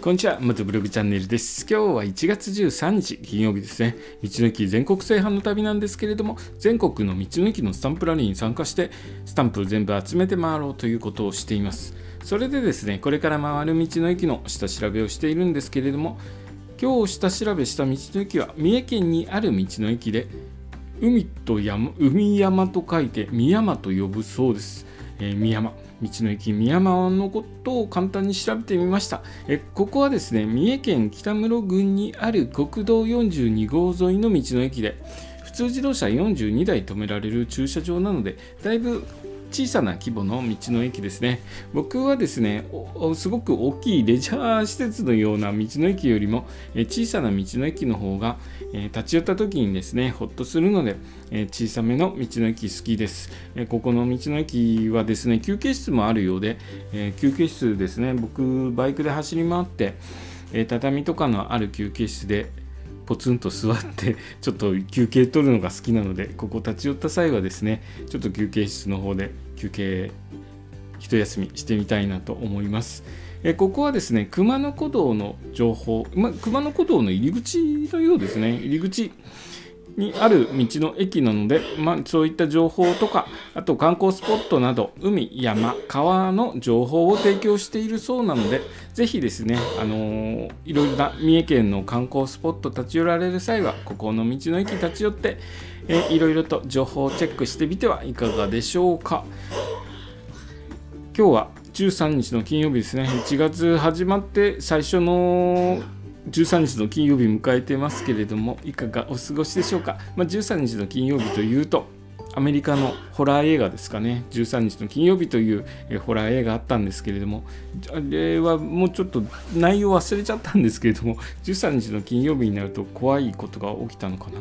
こんにちは、元ブログチャンネルです。今日は1月13日、金曜日ですね。道の駅全国制覇の旅なんですけれども、全国の道の駅のスタンプラリーに参加して、スタンプを全部集めて回ろうということをしています。それでですね、これから回る道の駅の下調べをしているんですけれども、今日下調べした道の駅は、三重県にある道の駅で、海と山、海山と書いて、三山と呼ぶそうです。えー、三山。道の駅宮山のことを簡単に調べてみましたえここはですね三重県北室郡にある国道42号沿いの道の駅で普通自動車42台止められる駐車場なのでだいぶ小さな規模の道の駅ですね。僕はですねすごく大きいレジャー施設のような道の駅よりも小さな道の駅の方が立ち寄った時にですねほっとするので小さめの道の駅好きです。ここの道の駅はですね休憩室もあるようで休憩室ですね僕バイクで走り回って畳とかのある休憩室でポツンと座って ちょっと休憩取るのが好きなのでここ立ち寄った際はですねちょっと休憩室の方で休憩一休みしてみたいなと思います。えここはですね熊野古道の情報、ま、熊野古道の入り口のようですね入り口にある道の駅なので、まあ、そういった情報とかあと観光スポットなど海山川の情報を提供しているそうなのでぜひですね、あのー、いろいろな三重県の観光スポット立ち寄られる際はここの道の駅立ち寄って、え、いろいろと情報をチェックしてみてはいかがでしょうか。今日は13日の金曜日ですね。1月始まって最初の13日の金曜日迎えてますけれどもいかがお過ごしでしょうか、まあ、13日の金曜日というとアメリカのホラー映画ですかね13日の金曜日というホラー映画あったんですけれどもあれはもうちょっと内容忘れちゃったんですけれども13日の金曜日になると怖いことが起きたのかな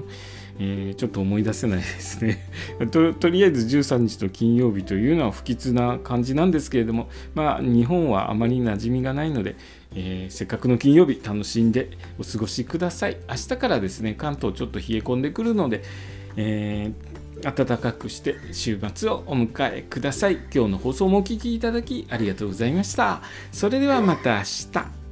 えー、ちょっと思い出せないですね と。とりあえず13日の金曜日というのは不吉な感じなんですけれども、まあ、日本はあまり馴染みがないので、えー、せっかくの金曜日楽しんでお過ごしください。明日からですね、関東ちょっと冷え込んでくるので、えー、暖かくして週末をお迎えください。今日の放送もお聴きいただきありがとうございました。それではまた明日。